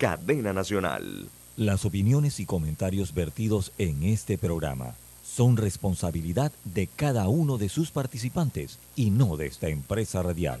cadena nacional. Las opiniones y comentarios vertidos en este programa son responsabilidad de cada uno de sus participantes y no de esta empresa radial.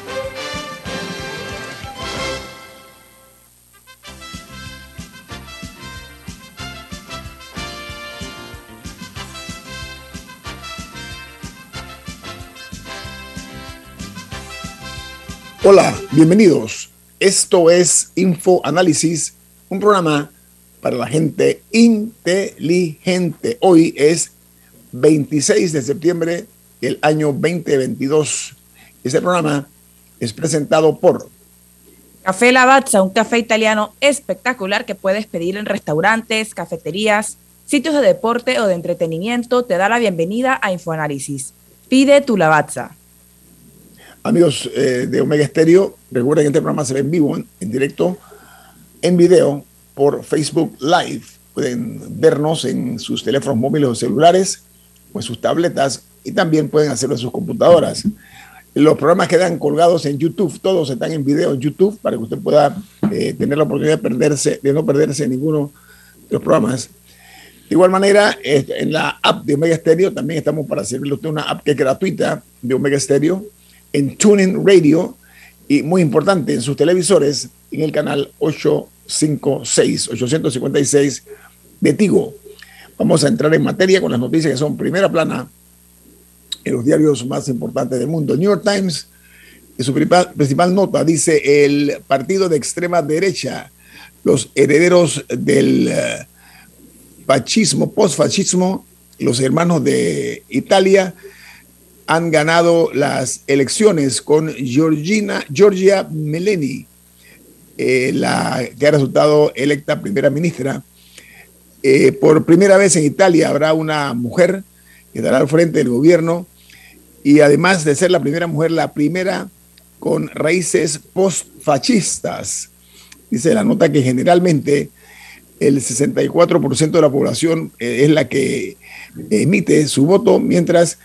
Hola, bienvenidos. Esto es Info Análisis, un programa para la gente inteligente. Hoy es 26 de septiembre del año 2022. Este programa es presentado por Café Lavazza, un café italiano espectacular que puedes pedir en restaurantes, cafeterías, sitios de deporte o de entretenimiento. Te da la bienvenida a Infoanálisis. Pide tu Lavazza. Amigos eh, de Omega Estéreo, recuerden que este programa se ve en vivo, en, directo, en video, por Facebook Live. Pueden vernos en sus teléfonos móviles o celulares o en sus tabletas y también pueden hacerlo en sus computadoras. Los programas quedan colgados en YouTube, todos están en video en YouTube para que usted pueda eh, tener la oportunidad de, perderse, de no perderse ninguno de los programas. De igual manera, en la app de Omega Stereo también estamos para servirle a usted una app que es gratuita de Omega Stereo en TuneIn Radio y muy importante en sus televisores en el canal 856, 856 de Tigo. Vamos a entrar en materia con las noticias que son primera plana en los diarios más importantes del mundo. New York Times, en su principal, principal nota, dice el partido de extrema derecha, los herederos del uh, fascismo, postfascismo, los hermanos de Italia, han ganado las elecciones con Georgina, Giorgia Meleni, eh, la que ha resultado electa primera ministra. Eh, por primera vez en Italia habrá una mujer que estará al frente del gobierno y además de ser la primera mujer, la primera con raíces postfascistas. Dice la nota que generalmente el 64% de la población eh, es la que emite su voto, mientras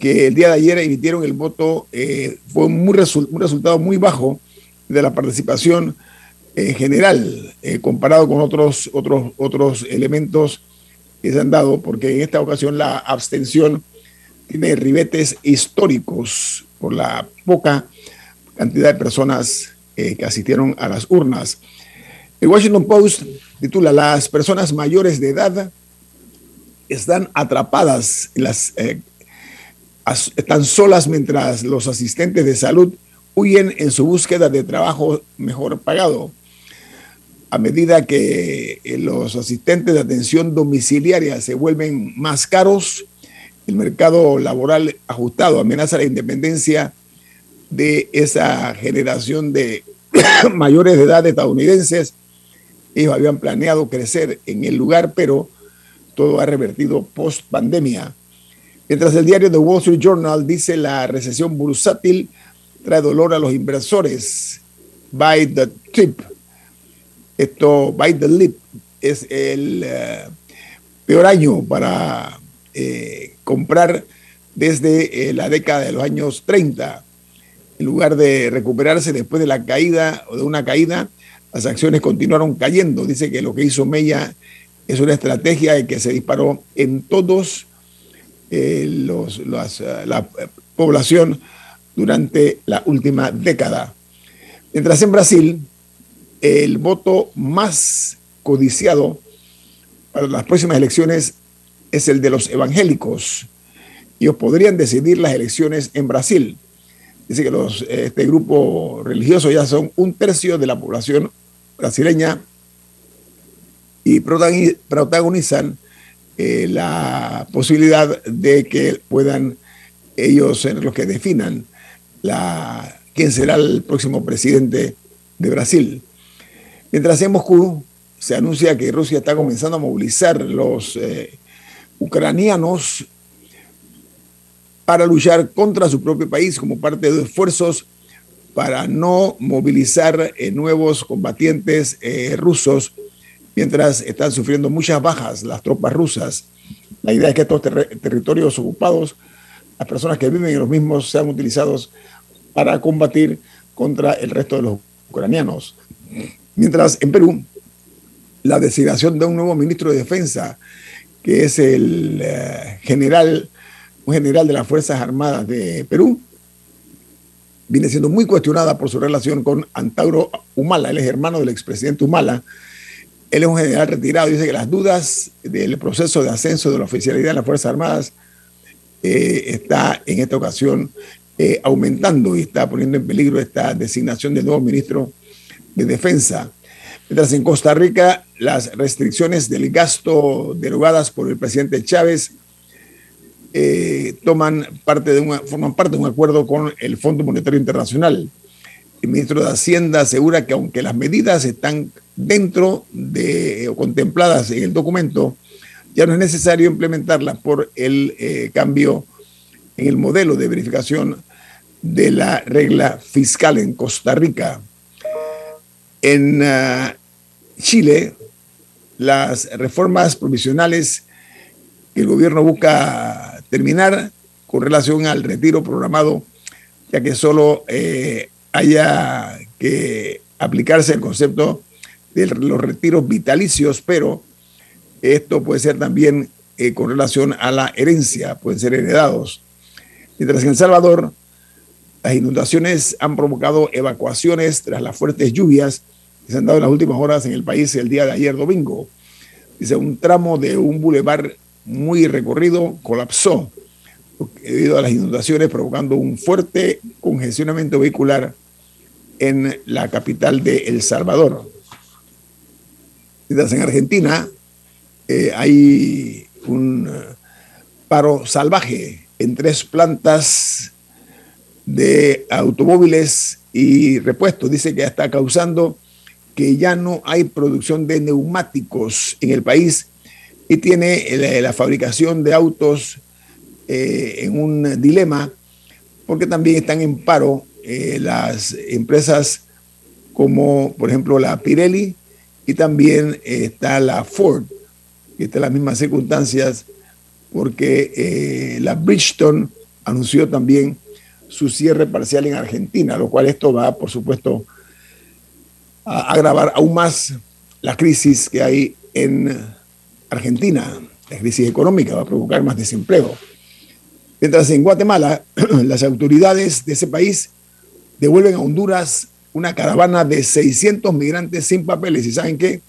que el día de ayer emitieron el voto, eh, fue resu un resultado muy bajo de la participación eh, general, eh, comparado con otros, otros, otros elementos que se han dado, porque en esta ocasión la abstención tiene ribetes históricos por la poca cantidad de personas que asistieron a las urnas. El Washington Post titula Las personas mayores de edad están atrapadas en las están solas mientras los asistentes de salud huyen en su búsqueda de trabajo mejor pagado. A medida que eh, los asistentes de atención domiciliaria se vuelven más caros, el mercado laboral ajustado amenaza la independencia de esa generación de mayores de edad estadounidenses. Ellos habían planeado crecer en el lugar, pero todo ha revertido post pandemia. Mientras el diario The Wall Street Journal dice la recesión bursátil trae dolor a los inversores. Buy the tip. Esto, buy the lip, es el uh, peor año para eh, comprar desde eh, la década de los años 30. En lugar de recuperarse después de la caída o de una caída, las acciones continuaron cayendo. Dice que lo que hizo Mella es una estrategia que se disparó en todos eh, las, la población durante la última década. Mientras en Brasil, el voto más codiciado para las próximas elecciones es el de los evangélicos. Ellos podrían decidir las elecciones en Brasil. Dice que los, este grupo religioso ya son un tercio de la población brasileña y protagonizan eh, la posibilidad de que puedan ellos ser los que definan quién será el próximo presidente de Brasil. Mientras en Moscú se anuncia que Rusia está comenzando a movilizar los eh, ucranianos para luchar contra su propio país como parte de esfuerzos para no movilizar eh, nuevos combatientes rusos mientras están sufriendo muchas bajas las tropas rusas. La idea es que estos territorios ocupados, las personas que viven en los mismos, sean utilizados para combatir contra el resto de los ucranianos. Mientras en Perú, la designación de un nuevo ministro de Defensa, que es el eh, general, un general de las Fuerzas Armadas de Perú, viene siendo muy cuestionada por su relación con Antauro Humala, él es hermano del expresidente Humala. Él es un general retirado dice que las dudas del proceso de ascenso de la oficialidad de las Fuerzas Armadas eh, está en esta ocasión eh, aumentando y está poniendo en peligro esta designación del nuevo ministro de Defensa. Mientras en Costa Rica las restricciones del gasto derogadas por el presidente Chávez eh, toman parte de forman parte de un acuerdo con el Fondo Monetario Internacional. El ministro de Hacienda asegura que aunque las medidas están dentro de o contempladas en el documento, ya no es necesario implementarlas por el eh, cambio en el modelo de verificación de la regla fiscal en Costa Rica. En ah, Chile, las reformas provisionales que el gobierno busca terminar con relación al retiro programado, ya que solo eh, haya que aplicarse el concepto de los retiros vitalicios, pero esto puede ser también eh, con relación a la herencia, pueden ser heredados. Mientras en El Salvador, las inundaciones han provocado evacuaciones tras las fuertes lluvias que se han dado en las últimas horas en el país el día de ayer domingo. Dice, un tramo de un bulevar muy recorrido colapsó debido a las inundaciones, provocando un fuerte congestionamiento vehicular en la capital de El Salvador. En Argentina eh, hay un eh, paro salvaje en tres plantas de automóviles y repuestos. Dice que está causando que ya no hay producción de neumáticos en el país y tiene la, fabricación de autos eh, en un dilema porque también están en paro eh, las empresas como por ejemplo la Pirelli y también está la Ford, que está en las mismas circunstancias porque eh, la Bridgestone anunció también su cierre parcial en Argentina, lo cual esto va, por supuesto, a agravar aún más la crisis que hay en Argentina, la crisis económica va a provocar más desempleo. Mientras en Guatemala, las autoridades de ese país devuelven a Honduras una caravana de 600 migrantes sin papeles. ¿Y saben qué?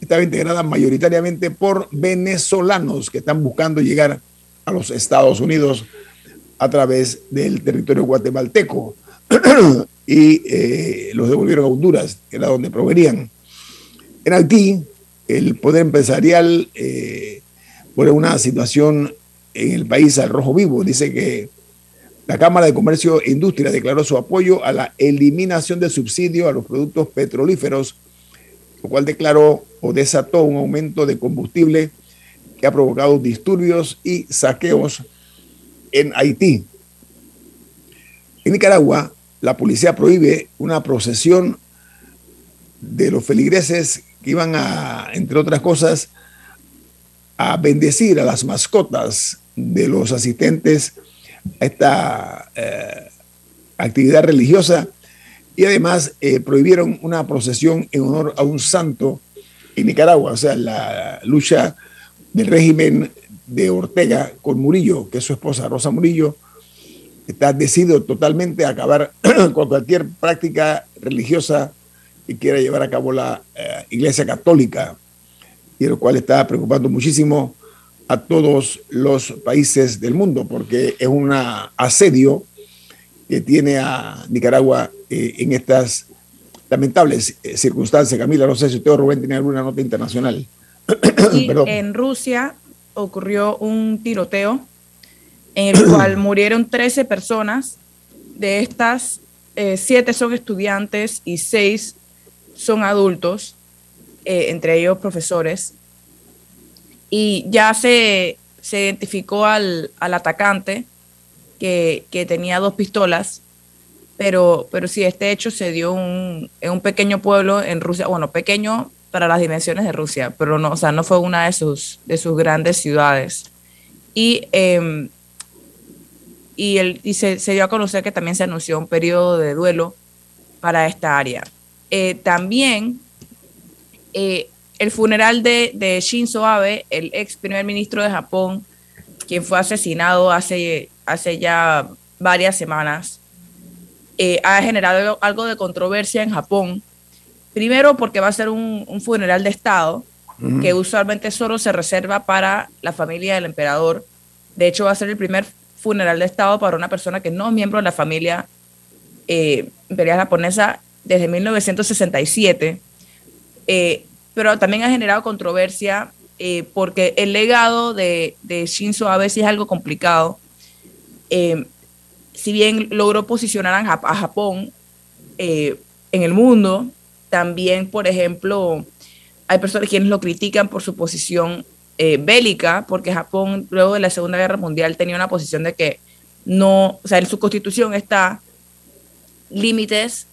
Estaba integrada mayoritariamente por venezolanos que están buscando llegar a los Estados Unidos a través del territorio guatemalteco. y eh, los devolvieron a Honduras, que era donde provenían. En Haití, el poder empresarial eh, por una situación en el país al rojo vivo. Dice que la Cámara de Comercio e Industria declaró su apoyo a la eliminación de subsidio a los productos petrolíferos, lo cual declaró o desató un aumento de combustible que ha provocado disturbios y saqueos en Haití. En Nicaragua, la policía prohíbe una procesión de los feligreses iban a, entre otras cosas, a bendecir a las mascotas de los asistentes a esta eh, actividad religiosa y además eh, prohibieron una procesión en honor a un santo en Nicaragua, o sea, la lucha del régimen de Ortega con Murillo, que es su esposa Rosa Murillo, está decidido totalmente a acabar con cualquier práctica religiosa que quiera llevar a cabo la eh, Iglesia Católica, y lo cual está preocupando muchísimo a todos los países del mundo, porque es un asedio que tiene a Nicaragua eh, en estas lamentables eh, circunstancias. Camila, no sé si usted o Rubén tiene alguna nota internacional. en Rusia ocurrió un tiroteo en el cual murieron 13 personas. De estas, siete son estudiantes y seis son adultos, eh, entre ellos profesores, y ya se se identificó al, atacante que, tenía dos pistolas, pero, pero sí, este hecho se dio en un pequeño pueblo en Rusia, bueno, pequeño para las dimensiones de Rusia, pero no, o sea, no fue una de sus, de sus grandes ciudades. Y, em, y, el, y se, dio a conocer que también se anunció un periodo de duelo para esta área. Eh, también eh, el funeral de, de, Shinzo Abe, el ex primer ministro de Japón, quien fue asesinado hace, hace ya varias semanas, eh, ha generado algo de controversia en Japón. Primero porque va a ser un, funeral de Estado, que usualmente solo se reserva para la familia del emperador. De hecho, va a ser el primer funeral de Estado para una persona que no es miembro de la familia eh, imperial japonesa desde 1967. Eh, pero también ha generado controversia eh, porque el legado de, de, Shinzo Abe sí es algo complicado. Eh, si bien logró posicionar a, Japón eh, en el mundo, también, por ejemplo, hay personas quienes lo critican por su posición bélica, porque Japón luego de la Segunda Guerra Mundial tenía una posición de que no, o sea, en su constitución está límites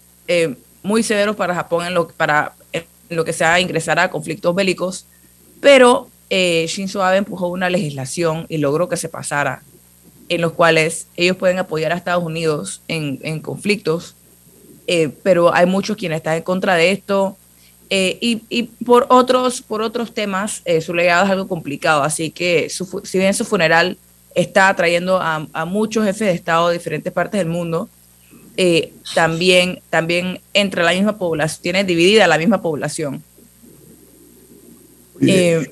muy severos para Japón en lo, para lo que sea ingresar a conflictos bélicos, pero eh, Shinzo Abe empujó una legislación y logró que se pasara, en los cuales ellos pueden apoyar a Estados Unidos en, conflictos, eh, pero hay muchos quienes están en contra de esto. Eh, y, por, otros, por otros temas, su legado es algo complicado, así que si bien su funeral está atrayendo a, a muchos jefes de Estado de diferentes partes del mundo, eh, también, también entre la misma población, tiene dividida la misma población. Eh,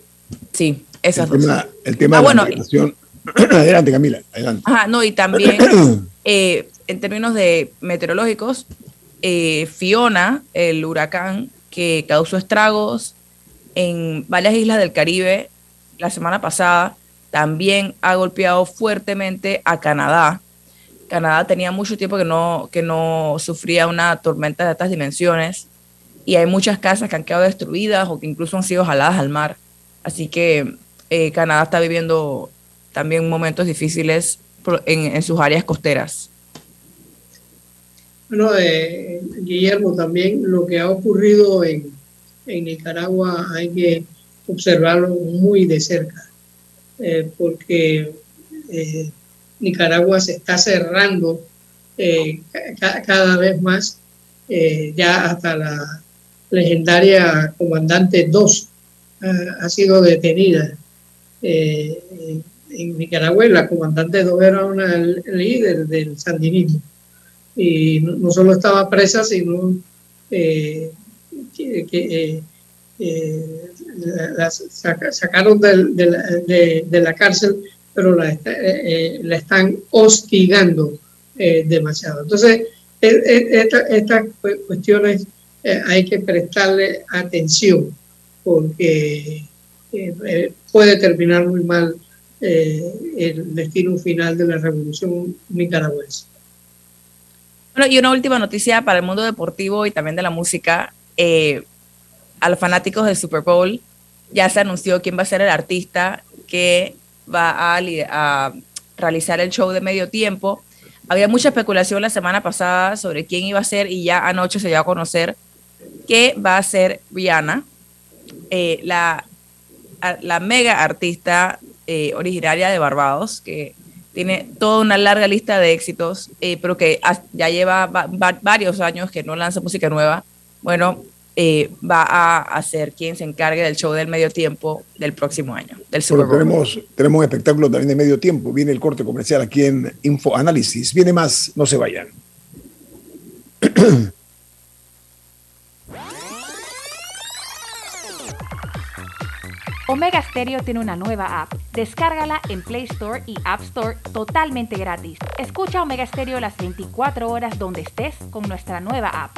sí, eso el tema, el tema ah, de la adelante Camila, adelante. Ajá, no, y también eh, en términos de meteorológicos, Fiona, el huracán que causó estragos en varias islas del Caribe la semana pasada, también ha golpeado fuertemente a Canadá Canadá tenía mucho tiempo que no, que no sufría una tormenta de estas dimensiones y hay muchas casas que han quedado destruidas o que incluso han sido jaladas al mar. Así que eh, Canadá está viviendo también momentos difíciles en, sus áreas costeras. Bueno, eh, Guillermo, también lo que ha ocurrido en, en Nicaragua hay que observarlo muy de cerca, eh, porque Nicaragua se está cerrando eh, cada vez más, eh, ya hasta la legendaria comandante 2 ha sido detenida. Eh, en Nicaragua la comandante 2 era una líder del sandinismo y no, solo estaba presa, sino que, la, sacaron de la cárcel pero la, eh, eh, la están hostigando eh, demasiado. Entonces, estas cuestiones hay que prestarle atención porque puede terminar muy mal el destino final de la revolución nicaragüense. Bueno, y una última noticia para el mundo deportivo y también de la música. a los fanáticos del Super Bowl ya se anunció quién va a ser el artista que va a, realizar el show de medio tiempo. Había mucha especulación la semana pasada sobre quién iba a ser y ya anoche se dio a conocer que va a ser Rihanna, eh, la, la mega artista eh, originaria de Barbados, que tiene toda una larga lista de éxitos, eh, pero que ya lleva varios años que no lanza música nueva. Bueno, eh, va a, ser quien se encargue del show del medio tiempo del próximo año, del Tenemos, tenemos un espectáculo también de medio tiempo. Viene el corte comercial aquí en Info Análisis. Viene más, no se vayan. Omega Stereo tiene una nueva app. Descárgala en Play Store y App Store totalmente gratis. Escucha Omega Stereo las 24 horas donde estés con nuestra nueva app.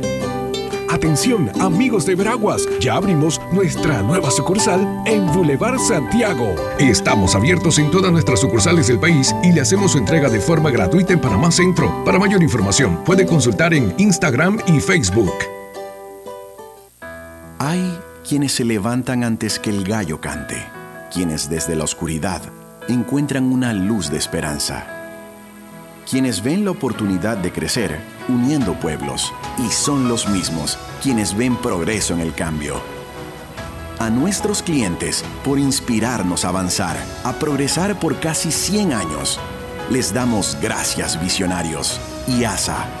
Atención, amigos de Veraguas, ya abrimos nuestra nueva sucursal en Boulevard Santiago. Estamos abiertos en todas nuestras sucursales del país y le hacemos su entrega de forma gratuita en Panamá Centro. Para mayor información, puede consultar en Instagram y Facebook. Hay quienes se levantan antes que el gallo cante, quienes desde la oscuridad encuentran una luz de esperanza quienes ven la oportunidad de crecer uniendo pueblos y son los mismos quienes ven progreso en el cambio. A nuestros clientes por inspirarnos a avanzar, a progresar por casi 100 años. Les damos gracias visionarios y ASA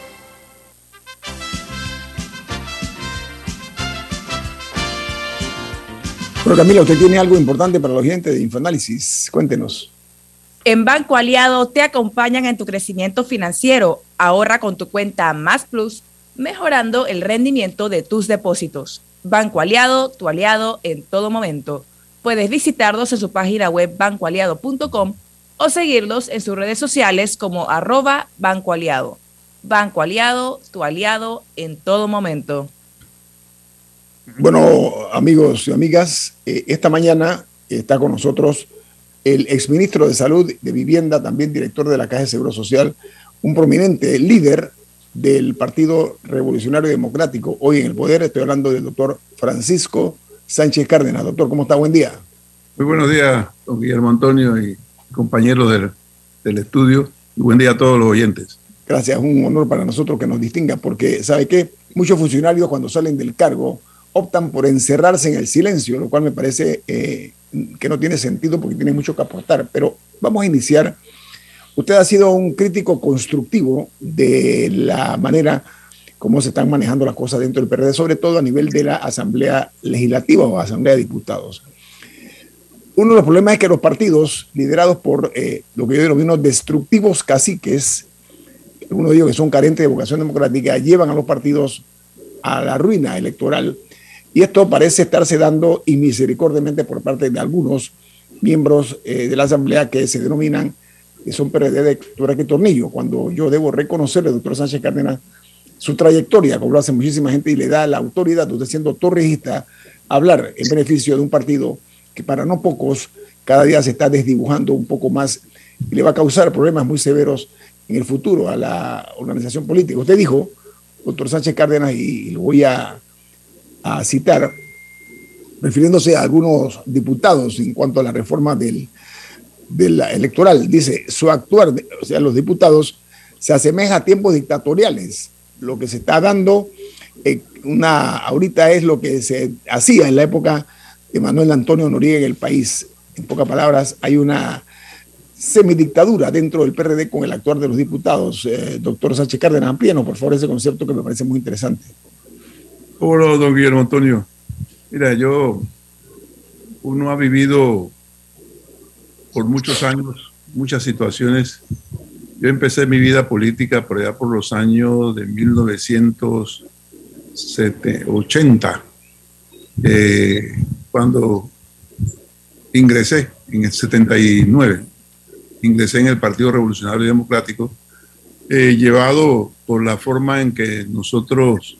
Bueno, Camila, usted tiene algo importante para los clientes de Infoanálisis. Cuéntenos. En Banco Aliado te acompañan en tu crecimiento financiero. Ahorra con tu cuenta Más Plus, mejorando el rendimiento de tus depósitos. Banco Aliado, tu aliado en todo momento. Puedes visitarlos en su página web bancoaliado.com o seguirlos en sus redes sociales como arroba Banco Aliado. Banco Aliado, tu aliado en todo momento. Bueno, amigos y amigas, eh, esta mañana está con nosotros el exministro de Salud, de Vivienda, también director de la Caja de Seguro Social, un prominente líder del Partido Revolucionario Democrático, hoy en el poder. Estoy hablando del doctor Francisco Sánchez Cárdenas. Doctor, ¿cómo está? Buen día. Muy buenos días, don Guillermo Antonio y compañeros del, del estudio. Y buen día a todos los oyentes. Gracias, un honor para nosotros que nos distinga, porque ¿sabe qué? Muchos funcionarios cuando salen del cargo optan por encerrarse en el silencio, lo cual me parece eh, que no tiene sentido porque tiene mucho que aportar. Pero vamos a iniciar. Usted ha sido un crítico constructivo de la manera como se están manejando las cosas dentro del PRD, sobre todo a nivel de la Asamblea Legislativa o Asamblea de Diputados. Uno de los problemas es que los partidos, liderados por eh, lo que yo denomino destructivos caciques, uno de ellos que son carentes de vocación democrática, llevan a los partidos a la ruina electoral y esto parece estarse dando inmisericordiamente por parte de algunos miembros eh, de la Asamblea que se denominan, que son PRD de Tornillo, cuando yo debo reconocerle, doctor Sánchez Cárdenas, su trayectoria, como lo hace muchísima gente, y le da la autoridad, usted siendo torrijista, hablar en beneficio de un partido que para no pocos cada día se está desdibujando un poco más y le va a causar problemas muy severos en el futuro a la organización política. Usted dijo, doctor Sánchez Cárdenas, y lo voy a a citar, refiriéndose a algunos diputados en cuanto a la reforma del, electoral. Dice, su actuar, o sea, los diputados, se asemeja a tiempos dictatoriales. Lo que se está dando eh, una, ahorita es lo que se hacía en la época de Manuel Antonio Noriega en el país. En pocas palabras, hay una semidictadura dentro del PRD con el actuar de los diputados. Eh, doctor Sánchez Cárdenas, amplíenos por favor ese concepto que me parece muy interesante. Hola, don Guillermo Antonio. Mira, yo, uno ha vivido por muchos años muchas situaciones. Yo empecé mi vida política por allá por los años de 1980, eh, cuando ingresé en el 79, ingresé en el Partido Revolucionario Democrático, eh, llevado por la forma en que nosotros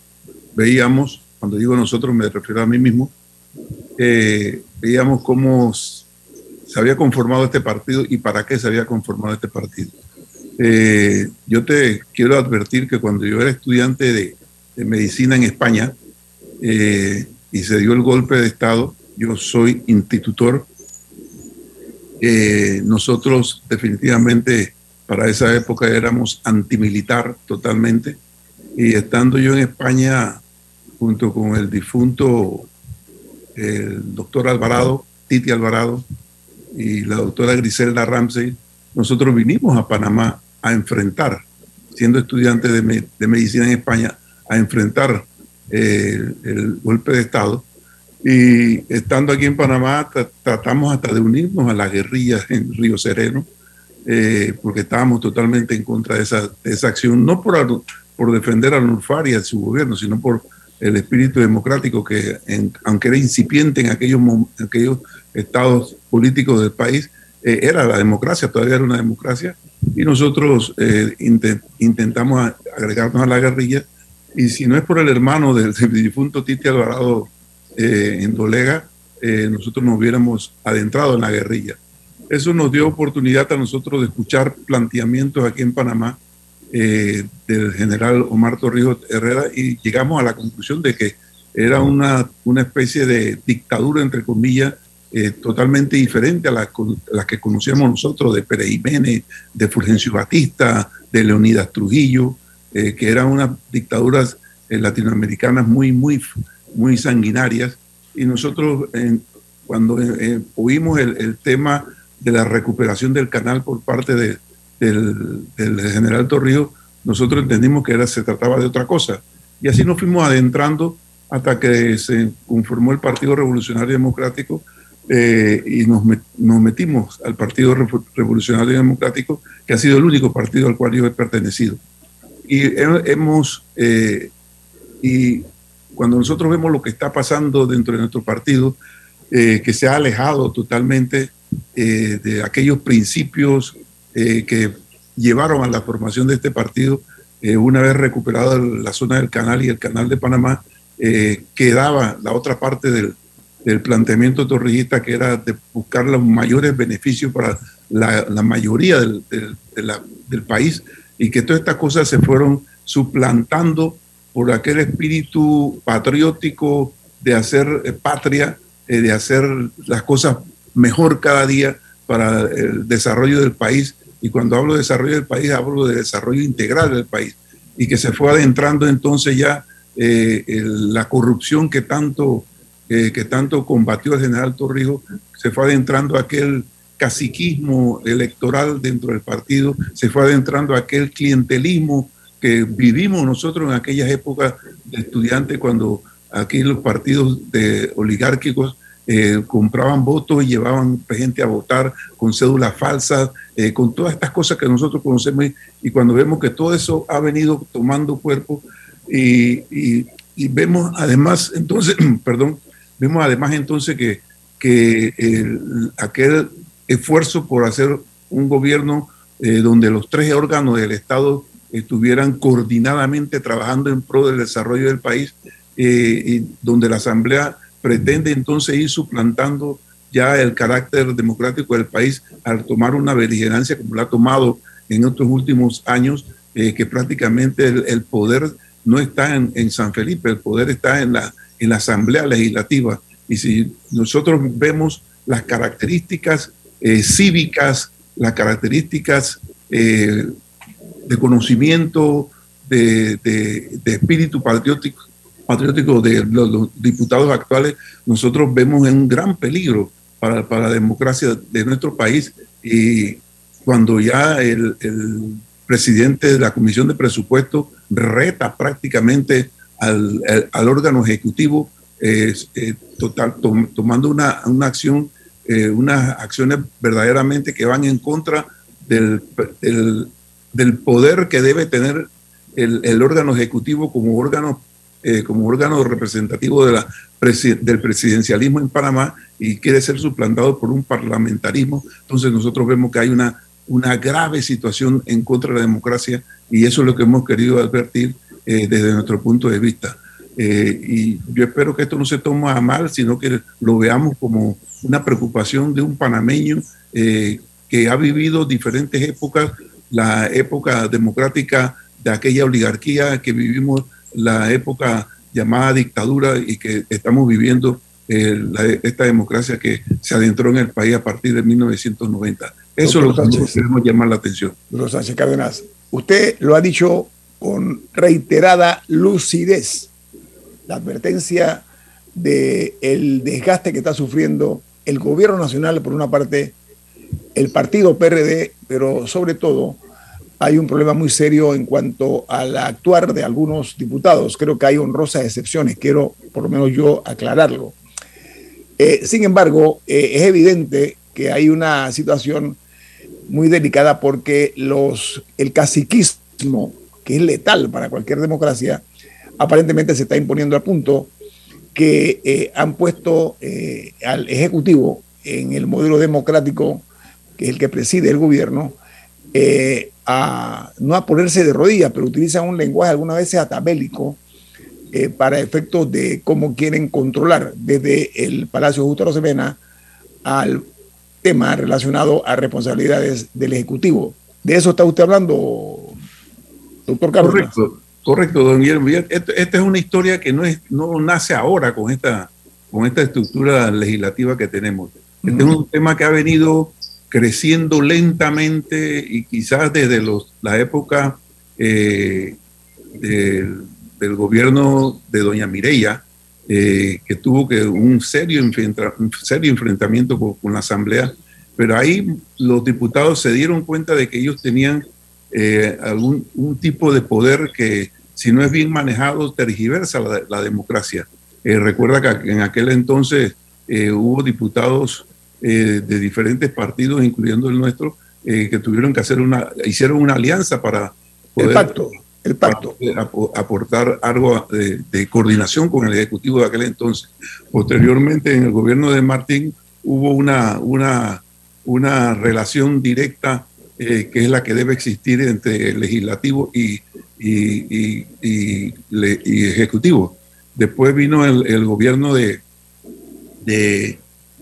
veíamos, cuando digo nosotros me refiero a mí mismo, veíamos cómo se había conformado este partido y para qué se había conformado este partido. Eh, yo te quiero advertir que cuando yo era estudiante de, medicina en España eh, y se dio el golpe de Estado, yo soy institutor. Eh, nosotros definitivamente para esa época éramos antimilitar totalmente y estando yo en España junto con el difunto el doctor Alvarado, Titi Alvarado, y la doctora Griselda Ramsey, nosotros vinimos a Panamá a enfrentar, siendo estudiantes de, medicina en España, a enfrentar eh, el golpe de Estado. Y estando aquí en Panamá, tratamos hasta de unirnos a las guerrillas en Río Sereno, eh, porque estábamos totalmente en contra de esa, esa acción, no por, por defender a Nurfar y a su gobierno, sino por el espíritu democrático que, aunque era incipiente en aquellos, aquellos estados políticos del país, eh, era la democracia, todavía era una democracia, y nosotros eh, intentamos agregarnos a la guerrilla, y si no es por el hermano del, difunto Titi Alvarado eh, en Dolega, nosotros nos hubiéramos adentrado en la guerrilla. Eso nos dio oportunidad a nosotros de escuchar planteamientos aquí en Panamá eh, del general Omar Torrijos Herrera y llegamos a la conclusión de que era una, una especie de dictadura, entre comillas, eh, totalmente diferente a las la que conocíamos nosotros de Pérez Jiménez, de Fulgencio Batista, de Leonidas Trujillo, eh, que eran unas dictaduras latinoamericanas muy, muy, muy sanguinarias. Y nosotros, cuando oímos el, el tema de la recuperación del canal por parte de, del, general Torrijos, nosotros entendimos que era, se trataba de otra cosa. Y así nos fuimos adentrando hasta que se conformó el Partido Revolucionario Democrático eh, y nos, metimos al Partido Revolucionario Democrático, que ha sido el único partido al cual yo he pertenecido. Y hemos, eh, y cuando nosotros vemos lo que está pasando dentro de nuestro partido, eh, que se ha alejado totalmente de aquellos principios eh, que llevaron a la formación de este partido, eh, una vez recuperada la zona del canal y el canal de Panamá, eh, quedaba la otra parte del, del planteamiento torrijista, que era de buscar los mayores beneficios para la, la mayoría del, del, del, país, y que todas estas cosas se fueron suplantando por aquel espíritu patriótico de hacer patria, de hacer las cosas mejor cada día para el desarrollo del país y cuando hablo de desarrollo del país, hablo de desarrollo integral del país. Y que se fue adentrando entonces ya eh, la corrupción que tanto, eh, que tanto combatió el general Torrijos, se fue adentrando aquel caciquismo electoral dentro del partido, se fue adentrando aquel clientelismo que vivimos nosotros en aquellas épocas de estudiantes cuando aquí los partidos de oligárquicos eh, compraban votos y llevaban gente a votar con cédulas falsas, eh, con todas estas cosas que nosotros conocemos. Y, cuando vemos que todo eso ha venido tomando cuerpo y, vemos además entonces, perdón, vemos además entonces que, que aquel esfuerzo por hacer un gobierno eh, donde los tres órganos del Estado estuvieran coordinadamente trabajando en pro del desarrollo del país, y donde la Asamblea pretende entonces ir suplantando ya el carácter democrático del país al tomar una beligerancia como la ha tomado en estos últimos años, eh, que prácticamente el, poder no está en, San Felipe, el poder está en la, en la Asamblea Legislativa. Y si nosotros vemos las características eh, cívicas, las características eh, de conocimiento, de, de espíritu patriótico, patriótico de los, diputados actuales, nosotros vemos en un gran peligro para, para, la democracia de nuestro país. Y cuando ya el, el presidente de la Comisión de Presupuesto reta prácticamente al, al, órgano ejecutivo, eh, total, tomando una, una acción, eh, unas acciones verdaderamente que van en contra del, del, del poder que debe tener el, el, órgano ejecutivo como órgano eh, como órgano representativo de la del presidencialismo en Panamá y quiere ser suplantado por un parlamentarismo. Entonces nosotros vemos que hay una, una grave situación en contra de la democracia y eso es lo que hemos querido advertir eh, desde nuestro punto de vista. Eh, y yo espero que esto no se tome a mal, sino que lo veamos como una preocupación de un panameño que ha vivido diferentes épocas, la época democrática de aquella oligarquía que vivimos la época llamada dictadura y que estamos viviendo eh, esta democracia que se adentró en el país a partir de 1990. Eso es lo que queremos llamar la atención. Doctor Sánchez Cárdenas, usted lo ha dicho con reiterada lucidez. la advertencia del el desgaste que está sufriendo el gobierno nacional, por una parte, el partido PRD, pero sobre todo hay un problema muy serio en cuanto al actuar de algunos diputados. Creo que hay honrosas excepciones, quiero por lo menos yo aclararlo. Eh, sin embargo, eh, es evidente que hay una situación muy delicada porque los, el caciquismo, que es letal para cualquier democracia, aparentemente se está imponiendo a punto que eh, han puesto al Ejecutivo en el modelo democrático, que es el que preside el gobierno, a, no a ponerse de rodillas, pero utilizan un lenguaje algunas veces atabélico eh, para efectos de cómo quieren controlar desde el Palacio Justo Rosemena al tema relacionado a responsabilidades del Ejecutivo. ¿De eso está usted hablando, doctor Carlos? Correcto, correcto, don Guillermo. Esta, es una historia que no, es, no nace ahora con esta, con esta estructura legislativa que tenemos. Este es un tema que ha venido creciendo lentamente y quizás desde la época eh, del, gobierno de doña Mireya, eh, que tuvo que un serio, un serio enfrentamiento con, la Asamblea, pero ahí los diputados se dieron cuenta de que ellos tenían eh, algún un tipo de poder que si no es bien manejado tergiversa la, la democracia. recuerda que en aquel entonces hubo diputados eh, de diferentes partidos, incluyendo el nuestro, eh, que tuvieron que hacer una, hicieron una alianza para poder, el pacto, el pacto. aportar algo de, coordinación con el Ejecutivo de aquel entonces. Posteriormente, en el gobierno de Martín, hubo una, una, una relación directa eh, que es la que debe existir entre el legislativo y, y, y, ejecutivo. Después vino el, el gobierno de, de,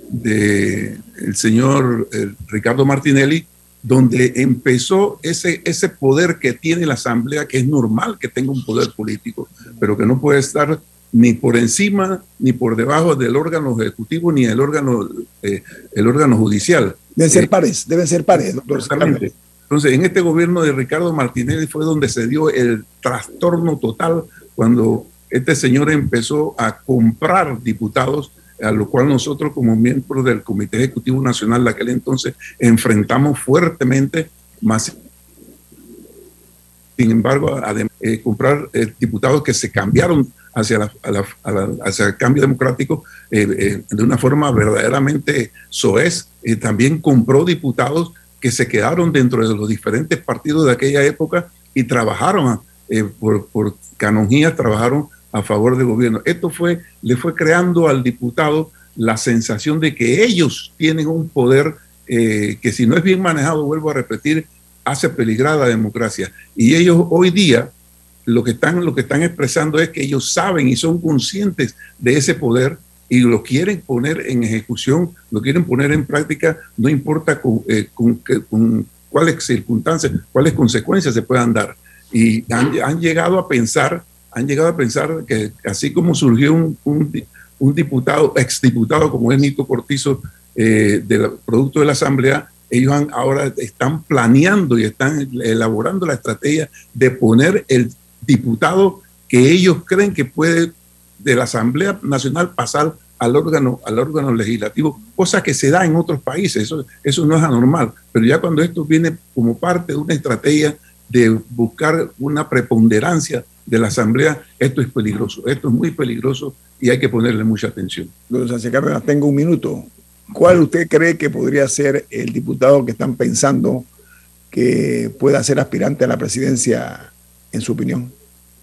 de el señor Ricardo Martinelli, donde empezó ese, ese poder que tiene la Asamblea, que es normal que tenga un poder político, pero que no puede estar ni por encima ni por debajo del órgano ejecutivo ni del órgano, eh, el órgano judicial. Deben ser eh, pares, deben ser pares, doctor. Entonces, en este gobierno de Ricardo Martinelli fue donde se dio el trastorno total cuando este señor empezó a comprar diputados a lo cual nosotros como miembros del Comité Ejecutivo Nacional de aquel entonces enfrentamos fuertemente, más sin embargo, a, eh, comprar eh, diputados que se cambiaron hacia, la, hacia el cambio democrático eh, de una forma verdaderamente soez. también compró diputados que se quedaron dentro de los diferentes partidos de aquella época y trabajaron por, por trabajaron a favor del gobierno. Esto fue, le fue creando al diputado la sensación de que ellos tienen un poder eh, que si no es bien manejado, vuelvo a repetir, hace peligrar la democracia. Y ellos hoy día lo que están, lo que están expresando es que ellos saben y son conscientes de ese poder y lo quieren poner en ejecución, lo quieren poner en práctica, no importa con, eh, cuáles circunstancias, cuáles consecuencias se puedan dar. Y han llegado a pensar han llegado a pensar que así como surgió un, un, diputado, exdiputado como es Nito Cortizo, eh, del producto de la Asamblea, ellos ahora están planeando y están elaborando la estrategia de poner el diputado que ellos creen que puede de la Asamblea Nacional pasar al órgano, al órgano legislativo, cosa que se da en otros países, eso, eso no es anormal, pero ya cuando esto viene como parte de una estrategia de buscar una preponderancia de la Asamblea, esto es peligroso, esto es muy peligroso y hay que ponerle mucha atención. Don Sánchez Cárdenas, tengo un minuto. ¿Cuál usted cree que podría ser el diputado que están pensando que pueda ser aspirante a la presidencia, en su opinión?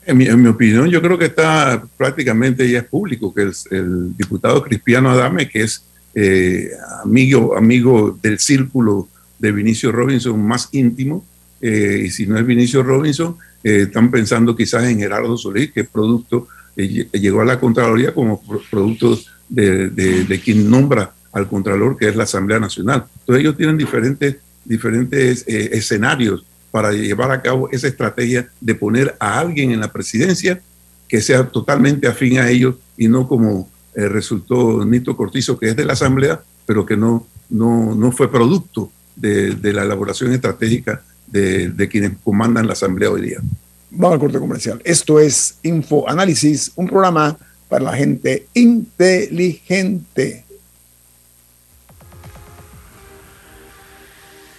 En mi, opinión, yo creo que está prácticamente ya es público, que es el diputado Cristiano Adame, que es eh, amigo, amigo del círculo de Vinicio Robinson más íntimo, eh, y si no es Vinicio Robinson, eh, están pensando quizás en Gerardo Solís, que es producto, eh, llegó a la Contraloría como producto de, quien nombra al Contralor, que es la Asamblea Nacional. Entonces ellos tienen diferentes, diferentes escenarios para llevar a cabo esa estrategia de poner a alguien en la presidencia que sea totalmente afín a ellos y no como resultó Nito Cortizo, que es de la Asamblea, pero que no, no, no fue producto de la elaboración estratégica de, quienes comandan la Asamblea hoy día. Vamos al corte comercial. Esto es Info Análisis, un programa para la gente inteligente.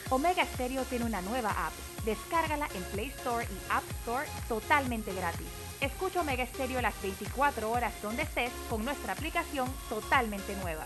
Omega Stereo tiene una nueva app. Descárgala en Play Store y App Store totalmente gratis. Escucha Omega Stereo las 24 horas donde estés con nuestra aplicación totalmente nueva.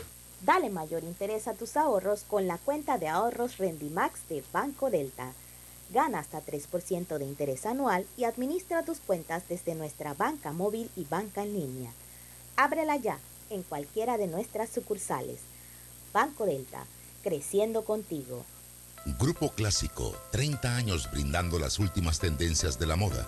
Dale mayor interés a tus ahorros con la cuenta de ahorros Rendimax de Banco Delta. Gana hasta 3% de interés anual y administra tus cuentas desde nuestra banca móvil y banca en línea. Ábrela ya en cualquiera de nuestras sucursales. Banco Delta, creciendo contigo. Grupo Clásico, 30 años brindando las últimas tendencias de la moda.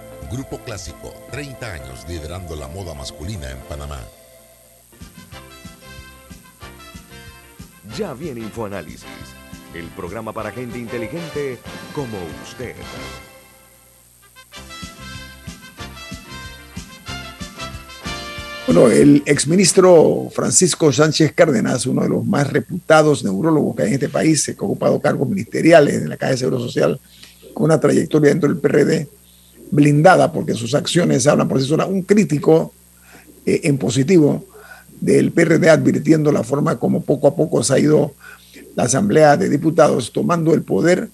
Grupo Clásico, 30 años liderando la moda masculina en Panamá. Ya viene InfoAnálisis, el programa para gente inteligente como usted. Bueno, el exministro Francisco Sánchez Cárdenas, uno de los más reputados neurólogos que hay en este país, que ha ocupado cargos ministeriales en la Caja de Seguro Social, con una trayectoria dentro del PRD blindada, porque sus acciones hablan por sí solas, un crítico eh, en positivo del PRD advirtiendo la forma como poco a poco se ha ido la Asamblea de Diputados tomando el poder,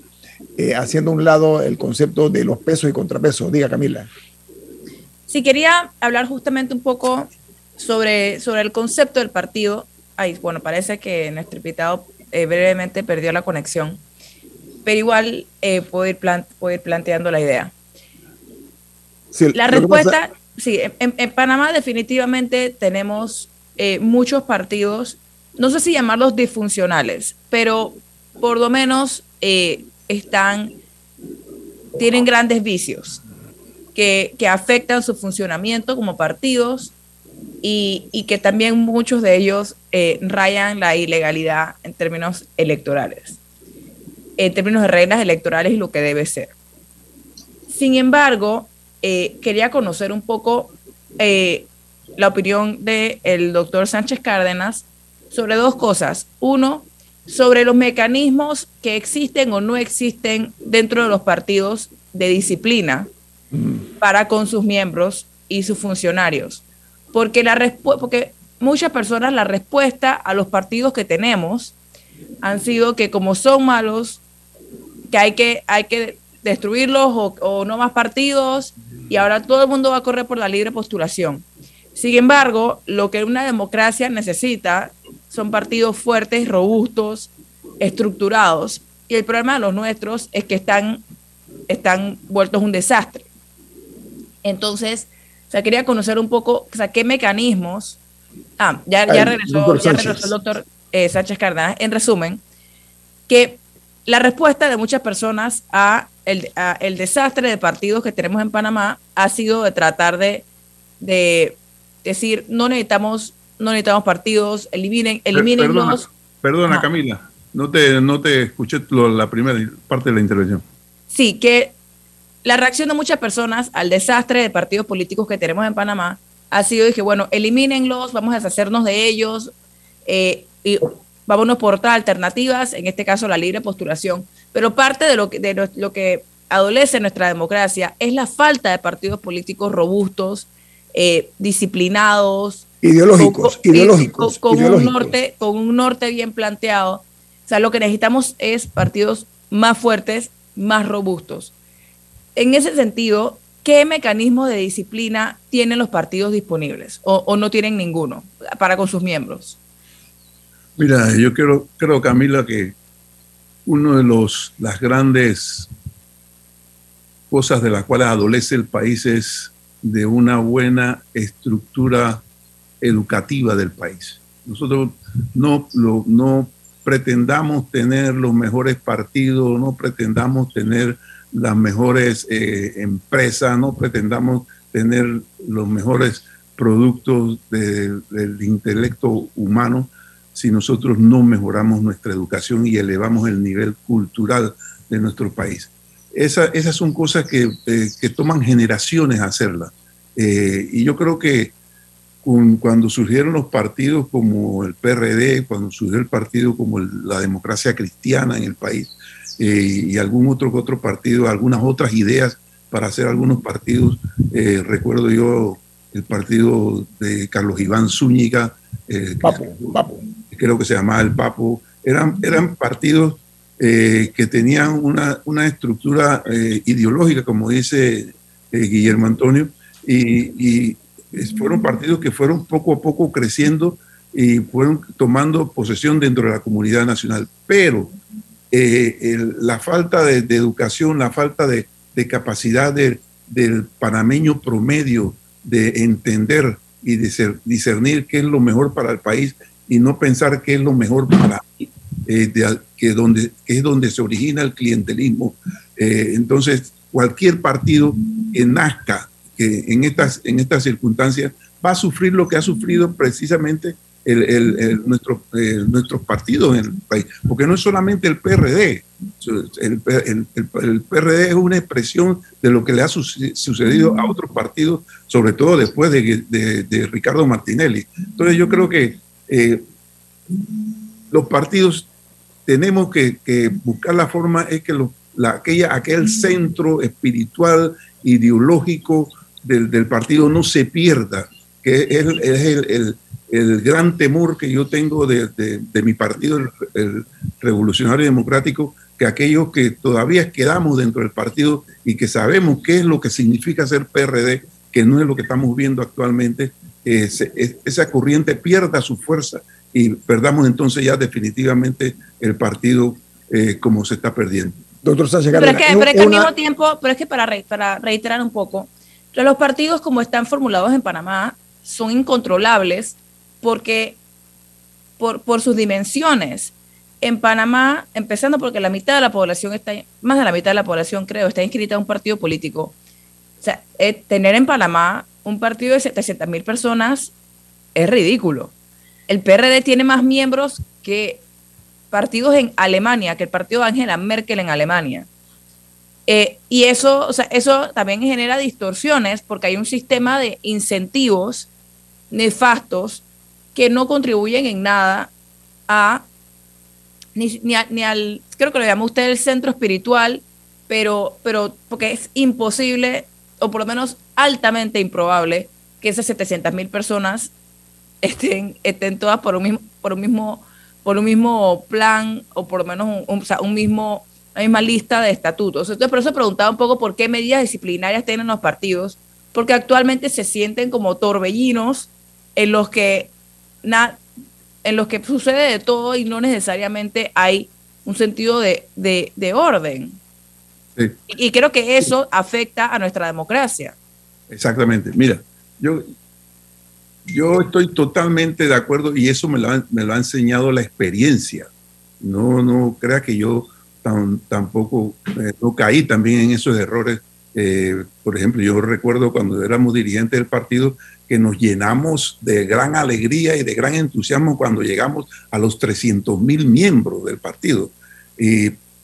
eh, haciendo a un lado el concepto de los pesos y contrapesos. Diga, Camila. Sí, quería hablar justamente un poco sobre, sobre el concepto del partido. Ay, bueno, parece que nuestro invitado eh, brevemente perdió la conexión, pero igual eh, puedo, ir puedo, ir planteando la idea. Sí, la respuesta, sí, en, en, Panamá definitivamente tenemos eh, muchos partidos, no sé si llamarlos disfuncionales, pero por lo menos eh, están, tienen grandes vicios que, que, afectan su funcionamiento como partidos y, y que también muchos de ellos eh, rayan la ilegalidad en términos electorales, en términos de reglas electorales y lo que debe ser. Sin embargo, eh, quería conocer un poco eh, la opinión del el doctor Sánchez Cárdenas sobre dos cosas. Uno, sobre los mecanismos que existen o no existen dentro de los partidos de disciplina para con sus miembros y sus funcionarios. Porque, la porque muchas personas la respuesta a los partidos que tenemos han sido que como son malos, que hay que, hay que destruirlos o, o no más partidos y ahora todo el mundo va a correr por la libre postulación. Sin embargo, lo que una democracia necesita son partidos fuertes, robustos, estructurados. Y el problema de los nuestros es que están, están vueltos un desastre. Entonces, o sea, quería conocer un poco, o sea, qué mecanismos. Ah, ya, ya, regresó, ya regresó, el doctor eh, Sánchez Cárdenas. En resumen, que la respuesta de muchas personas a el, a el, desastre de partidos que tenemos en Panamá ha sido de tratar de, de decir, no necesitamos, no necesitamos partidos, eliminen, eliminen perdona. Perdona, Camila, no te, no te escuché lo, la primera parte de la intervención. Sí, que la reacción de muchas personas al desastre de partidos políticos que tenemos en Panamá ha sido, dije, bueno, elimínenlos, vamos a deshacernos de ellos eh, y vámonos por otras alternativas, en este caso la libre postulación. Pero parte de lo que, de lo que adolece nuestra democracia es la falta de partidos políticos robustos, eh, disciplinados, ideológicos, con, ideológicos, con, ideológicos. Un norte, con un norte bien planteado. O sea, lo que necesitamos es partidos más fuertes, más robustos. En ese sentido, ¿qué mecanismos de disciplina tienen los partidos disponibles o, o no tienen ninguno para con sus miembros? Mira, yo creo, creo Camila, que uno de los las grandes cosas de las cuales adolece el país es de una buena estructura educativa del país. Nosotros no, lo, no pretendamos tener los mejores partidos, no pretendamos tener las mejores eh, empresas, no pretendamos tener los mejores productos del intelecto humano si nosotros no mejoramos nuestra educación y elevamos el nivel cultural de nuestro país. Esa, esas son cosas que, eh, que toman generaciones hacerlas. Eh, y yo creo que cuando surgieron los partidos como el PRD, cuando surgió el partido como la democracia cristiana en el país, eh, y algún otro, otro partido, algunas otras ideas para hacer algunos partidos, recuerdo yo el partido de Carlos Iván Zúñiga, creo que se llamaba el Papo, eran, eran partidos eh, que tenían una, una estructura eh, ideológica, como dice eh, Guillermo Antonio, y, fueron partidos que fueron poco a poco creciendo y fueron tomando posesión dentro de la comunidad nacional. Pero la falta de, educación, la falta de, de capacidad del panameño promedio de entender y de discernir qué es lo mejor para el país y no pensar qué es lo mejor para eh, que, donde, es donde se origina el clientelismo. Eh, entonces, cualquier partido que nazca que en, estas, en estas circunstancias va a sufrir lo que ha sufrido precisamente el, el, nuestro, eh, nuestros partidos en el país, porque no es solamente el PRD, el, el, PRD es una expresión de lo que le ha sucedido a otros partidos, sobre todo después de, de, de Ricardo Martinelli. Entonces yo creo que eh, los partidos tenemos que, buscar la forma es que la, aquella, aquel centro espiritual, ideológico del, partido no se pierda, que es, el, el, gran temor que yo tengo de, mi partido, el, Revolucionario Democrático, que aquellos que todavía quedamos dentro del partido y que sabemos qué es lo que significa ser PRD, que no es lo que estamos viendo actualmente, esa corriente pierda su fuerza y perdamos entonces ya definitivamente el partido eh, como se está perdiendo. Doctor Sánchez Pero es que, pero es que al mismo tiempo, pero es que para, para reiterar un poco, los partidos como están formulados en Panamá son incontrolables porque por, por sus dimensiones. En Panamá, empezando porque la mitad de la población está, más de la mitad de la población creo, está inscrita en un partido político. O sea, eh, tener en Panamá un partido de 700 mil personas es ridículo. El PRD tiene más miembros que partidos en Alemania, que el partido de Angela Merkel en Alemania. Eh, y eso, o sea, eso también genera distorsiones porque hay un sistema de incentivos nefastos que no contribuyen en nada a ni, ni, al, creo que lo llama usted el centro espiritual, pero, pero porque es imposible, o por lo menos altamente improbable, que esas 700 mil personas estén, estén todas por un mismo, por un mismo, por un mismo plan o por lo menos un, un mismo, una misma lista de estatutos. Entonces, por eso preguntaba un poco por qué medidas disciplinarias tienen los partidos, porque actualmente se sienten como torbellinos en los que en los que sucede de todo y no necesariamente hay un sentido de, de, orden. Y, y creo que eso afecta a nuestra democracia. Exactamente. Mira, yo, yo estoy totalmente de acuerdo y eso me lo, ha, me lo ha enseñado la experiencia. No, no crea que yo tampoco eh, no caí también en esos errores. Eh, por ejemplo, yo recuerdo cuando éramos dirigentes del partido que nos llenamos de gran alegría y de gran entusiasmo cuando llegamos a los 300 mil miembros del partido.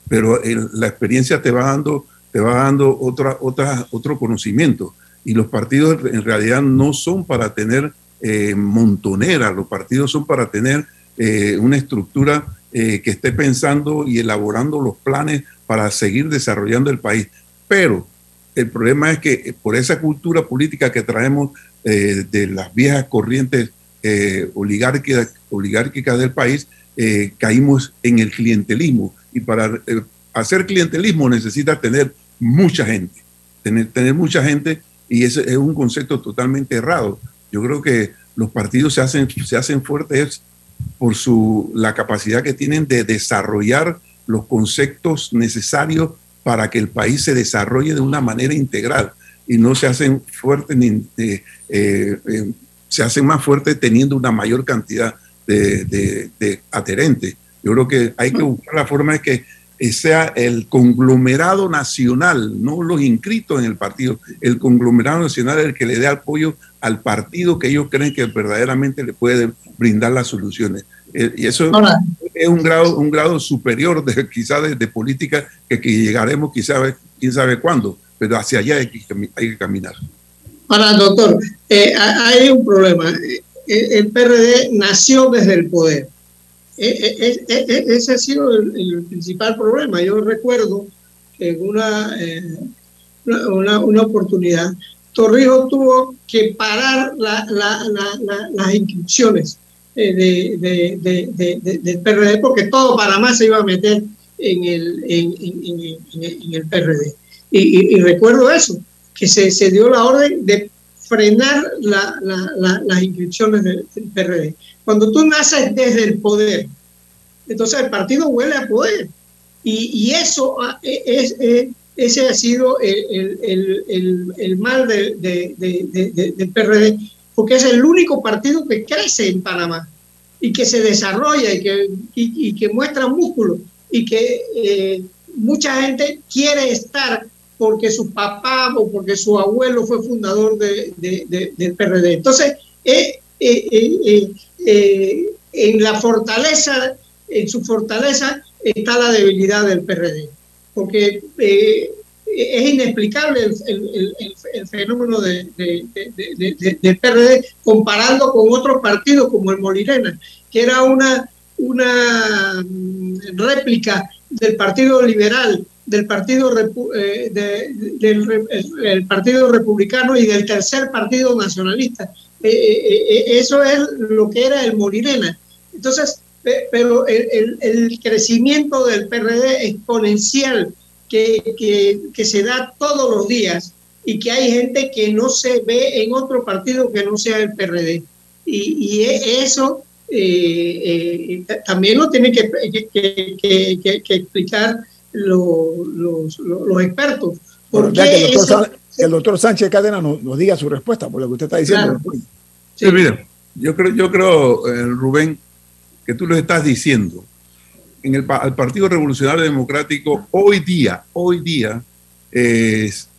Pero la experiencia te va dando, te va dando otra, otra, otro conocimiento. Y los partidos en realidad no son para tener eh, montonera. Los partidos son para tener eh, una estructura eh, que esté pensando y elaborando los planes para seguir desarrollando el país. Pero el problema es que por esa cultura política que traemos de las viejas corrientes oligárquicas, oligárquicas del país, caímos en el clientelismo. Y para hacer clientelismo necesita tener mucha gente, tener, tener mucha gente, y ese es un concepto totalmente errado. Yo creo que los partidos se hacen, se hacen fuertes por su, la capacidad que tienen de desarrollar los conceptos necesarios para que el país se desarrolle de una manera integral y no se hacen fuertes ni eh, eh, eh, se hacen más fuertes teniendo una mayor cantidad de, de, de adherentes. Yo creo que hay que buscar la forma de que sea el conglomerado nacional, no los inscritos en el partido, el conglomerado nacional el que le dé apoyo al partido que ellos creen que verdaderamente le puede brindar las soluciones. Eh, y eso es un grado, un grado superior de quizá de, política que, que, llegaremos quizá quién sabe cuándo, pero hacia allá hay que, hay que caminar. Ahora, doctor, eh, hay un problema. Eh, el PRD nació desde el poder e, e, e, ese ha sido el, principal problema. Yo recuerdo que en una, eh, una, oportunidad, Torrijos tuvo que parar la, la, las inscripciones eh, de, de, de, del PRD porque todo Panamá se iba a meter en el, en, el PRD. Y, y, recuerdo eso, que se, se dio la orden de frenar las inscripciones del, PRD. Cuando tú naces desde el poder, entonces el partido huele a poder. Y, eso ah, e, es, ese ha sido el, mal del PRD, porque es el único partido que crece en Panamá y que se desarrolla y que, y, que muestra músculo y que eh, mucha gente quiere estar porque su papá o porque su abuelo fue fundador de, del PRD. Entonces, eh, en la fortaleza, en su fortaleza está la debilidad del PRD, porque es inexplicable el, fenómeno de, del PRD comparando con otros partidos como el Molirena, que era una, mm, réplica del Partido Liberal del Partido, eh, del partido Republicano y del tercer Partido Nacionalista. Eh, eh, eso es lo que era el Morirena. Entonces, pero el, el, crecimiento del PRD exponencial que, que, que, se da todos los días y que hay gente que no se ve en otro partido que no sea el PRD. Y, y eso también lo tiene que, que explicar los, los, expertos. Porque el, doctor Sánchez Cadena nos, diga su respuesta por lo que usted está diciendo. Sí. mira, yo creo, yo creo eh, Rubén, que tú lo estás diciendo. En el, Partido Revolucionario Democrático, hoy día, hoy día,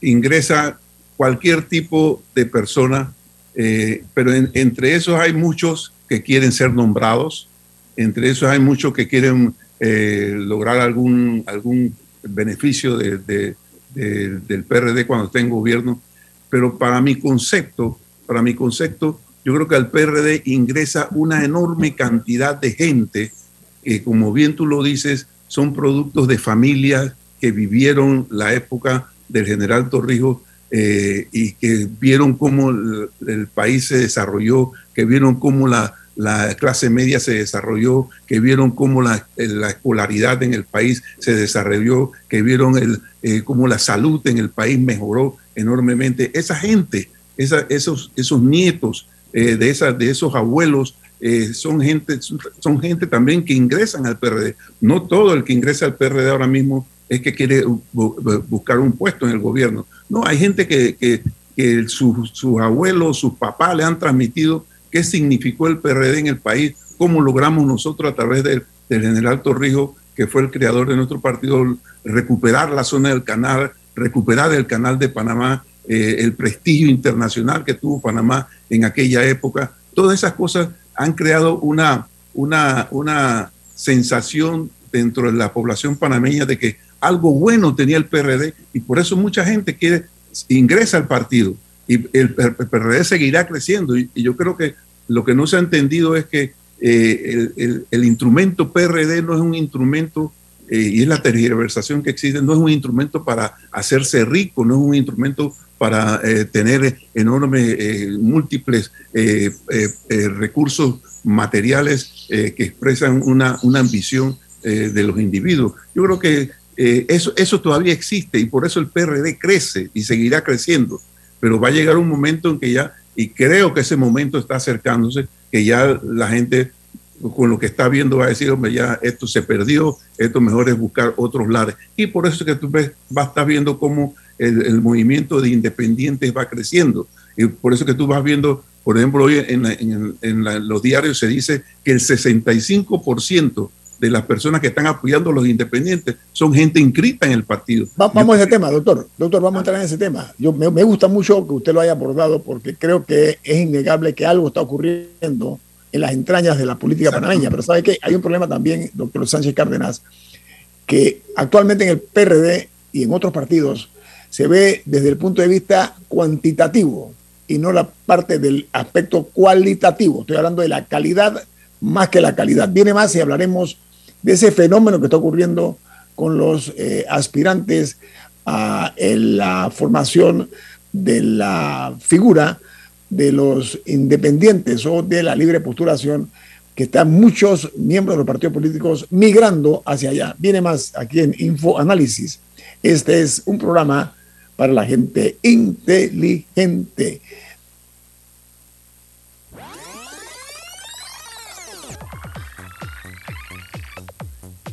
ingresa cualquier tipo de persona, eh, pero entre esos hay muchos que quieren ser nombrados, entre esos hay muchos que quieren eh, lograr algún, algún beneficio de, del PRD cuando esté en gobierno, pero para mi concepto, para mi concepto, yo creo que al PRD ingresa una enorme cantidad de gente que, como bien tú lo dices, son productos de familias que vivieron la época del general Torrijos eh, y que vieron cómo el, país se desarrolló, que vieron cómo la, la clase media se desarrolló, que vieron cómo la, escolaridad en el país se desarrolló, que vieron el, eh, cómo la salud en el país mejoró enormemente. Esa gente, esos, esos nietos eh, de, esas, de esos abuelos, eh, son, gente, son gente también que ingresan al PRD. No todo el que ingresa al PRD ahora mismo es que quiere buscar un puesto en el gobierno. No, hay gente que, que, sus abuelos, sus papás le han transmitido qué significó el PRD en el país, cómo logramos nosotros a través del, general Torrijos, que fue el creador de nuestro partido, recuperar la zona del canal, recuperar el canal de Panamá, eh, el prestigio internacional que tuvo Panamá en aquella época. Todas esas cosas han creado una, una, una sensación dentro de la población panameña de que algo bueno tenía el PRD y por eso mucha gente quiere ingresa al partido y el, PRD seguirá creciendo. Y, yo creo que lo que no se ha entendido es que eh, el, instrumento PRD no es un instrumento, eh, y es la tergiversación que existe, no es un instrumento para hacerse rico, no es un instrumento para eh, tener enormes, múltiples recursos materiales que expresan una, una ambición de los individuos. Yo creo que eso, eso todavía existe y por eso el PRD crece y seguirá creciendo pero va a llegar un momento en que ya, y creo que ese momento está acercándose, que ya la gente con lo que está viendo va a decir, hombre, ya esto se perdió, esto mejor es buscar otros lares. Y por eso es que tú ves, vas a estar viendo cómo el, el movimiento de independientes va creciendo. Y por eso que tú vas viendo, por ejemplo, hoy en, la- en- en la- los diarios se dice que el 65% de las personas que están apoyando a los independientes son gente inscrita en el partido. Va- vamos a ese tema, doctor. Doctor, vamos a entrar en ese tema. Yo, me, me gusta mucho que usted lo haya abordado porque creo que es innegable que algo está ocurriendo en las entrañas de la política panameña. Pero ¿sabe qué? Hay un problema también, doctor Sánchez Cárdenas, que actualmente en el PRD y en otros partidos se ve desde el punto de vista cuantitativo y no la parte del aspecto cualitativo. Estoy hablando de la calidad más que la calidad. Viene más y hablaremos de ese fenómeno que está ocurriendo con los eh, aspirantes a la formación de la figura de los independientes o de la libre postulación, que están muchos miembros de los partidos políticos migrando hacia allá. Viene más aquí en Info Análisis. Este es un programa para la gente inteligente.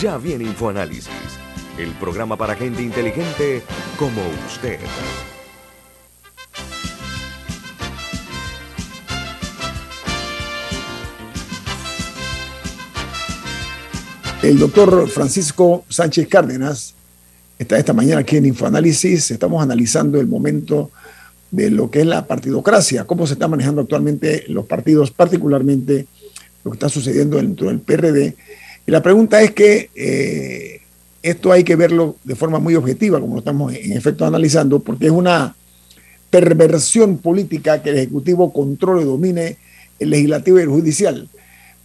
Ya viene InfoAnálisis, el programa para gente inteligente como usted. El doctor Francisco Sánchez Cárdenas está esta mañana aquí en Infoanálisis. Estamos analizando el momento de lo que es la partidocracia, cómo se está manejando actualmente los partidos, particularmente lo que está sucediendo dentro del PRD. Y la pregunta es que eh, esto hay que verlo de forma muy objetiva, como lo estamos en efecto analizando, porque es una perversión política que el Ejecutivo controle y domine el legislativo y el judicial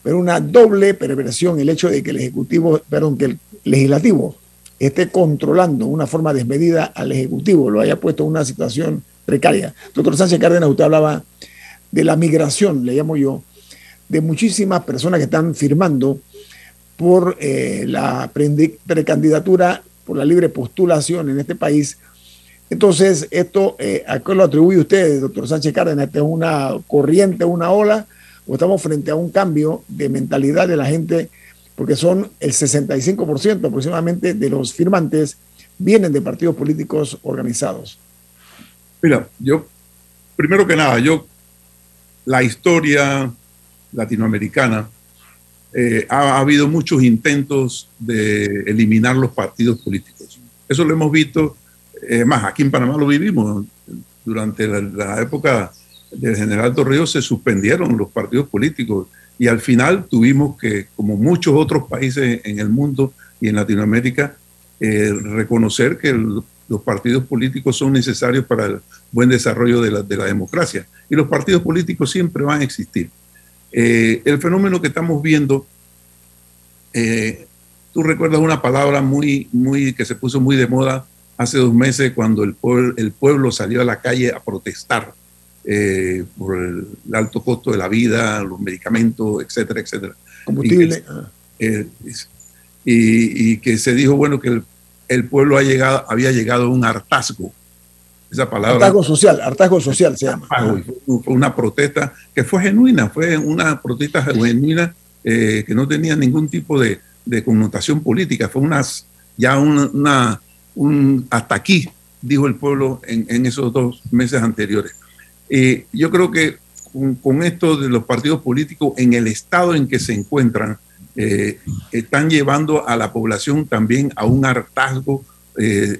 pero una doble perversión el hecho de que el Ejecutivo, perdón, que el Legislativo esté controlando una forma desmedida al Ejecutivo, lo haya puesto en una situación precaria. Doctor Sánchez Cárdenas, usted hablaba de la migración, le llamo yo, de muchísimas personas que están firmando por eh, la precandidatura, por la libre postulación en este país. Entonces, esto, eh, ¿a qué lo atribuye usted, doctor Sánchez Cárdenas? ¿Esta es una corriente, una ola? ¿O estamos frente a un cambio de mentalidad de la gente? Porque son el 65% aproximadamente de los firmantes vienen de partidos políticos organizados. Mira, yo, primero que nada, yo, la historia latinoamericana, eh, ha, ha habido muchos intentos de eliminar los partidos políticos. Eso lo hemos visto, eh, más aquí en Panamá lo vivimos, durante la, época del general Torrijos se suspendieron los partidos políticos y al final tuvimos que, como muchos otros países en el mundo y en Latinoamérica, eh, reconocer que los partidos políticos son necesarios para el buen desarrollo de la, de la democracia. Y los partidos políticos siempre van a existir. Eh, el fenómeno que estamos viendo, eh, tú recuerdas una palabra muy, muy, que se puso muy de moda hace dos meses cuando el pueblo, el pueblo salió a la calle a protestar eh, por el alto costo de la vida, los medicamentos, etcétera, etcétera. Combustible. Y que, y, y que se dijo, bueno, que el, el pueblo ha llegado, había llegado a un hartazgo esa palabra. Hartazgo social, hartazgo social se llama. Fue una protesta que fue genuina, fue una protesta genuina eh, que no tenía ningún tipo de, de connotación política, fue unas, ya una, un hasta aquí, dijo el pueblo en, en esos dos meses anteriores. Eh, yo creo que con, con, esto de los partidos políticos en el estado en que se encuentran, eh, están llevando a la población también a un hartazgo eh,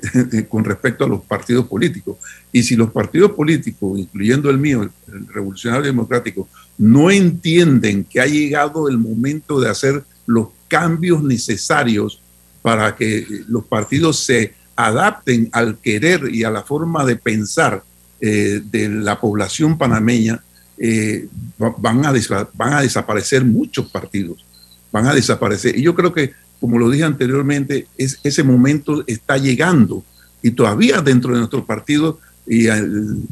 con respecto a los partidos políticos. Y si los partidos políticos, incluyendo el mío, el, Revolucionario Democrático, no entienden que ha llegado el momento de hacer los cambios necesarios para que los partidos se adapten al querer y a la forma de pensar eh, de la población panameña, eh, van, a van a desaparecer muchos partidos, van a desaparecer. Y yo creo que como lo dije anteriormente, es, ese momento está llegando y todavía dentro de nuestro partido y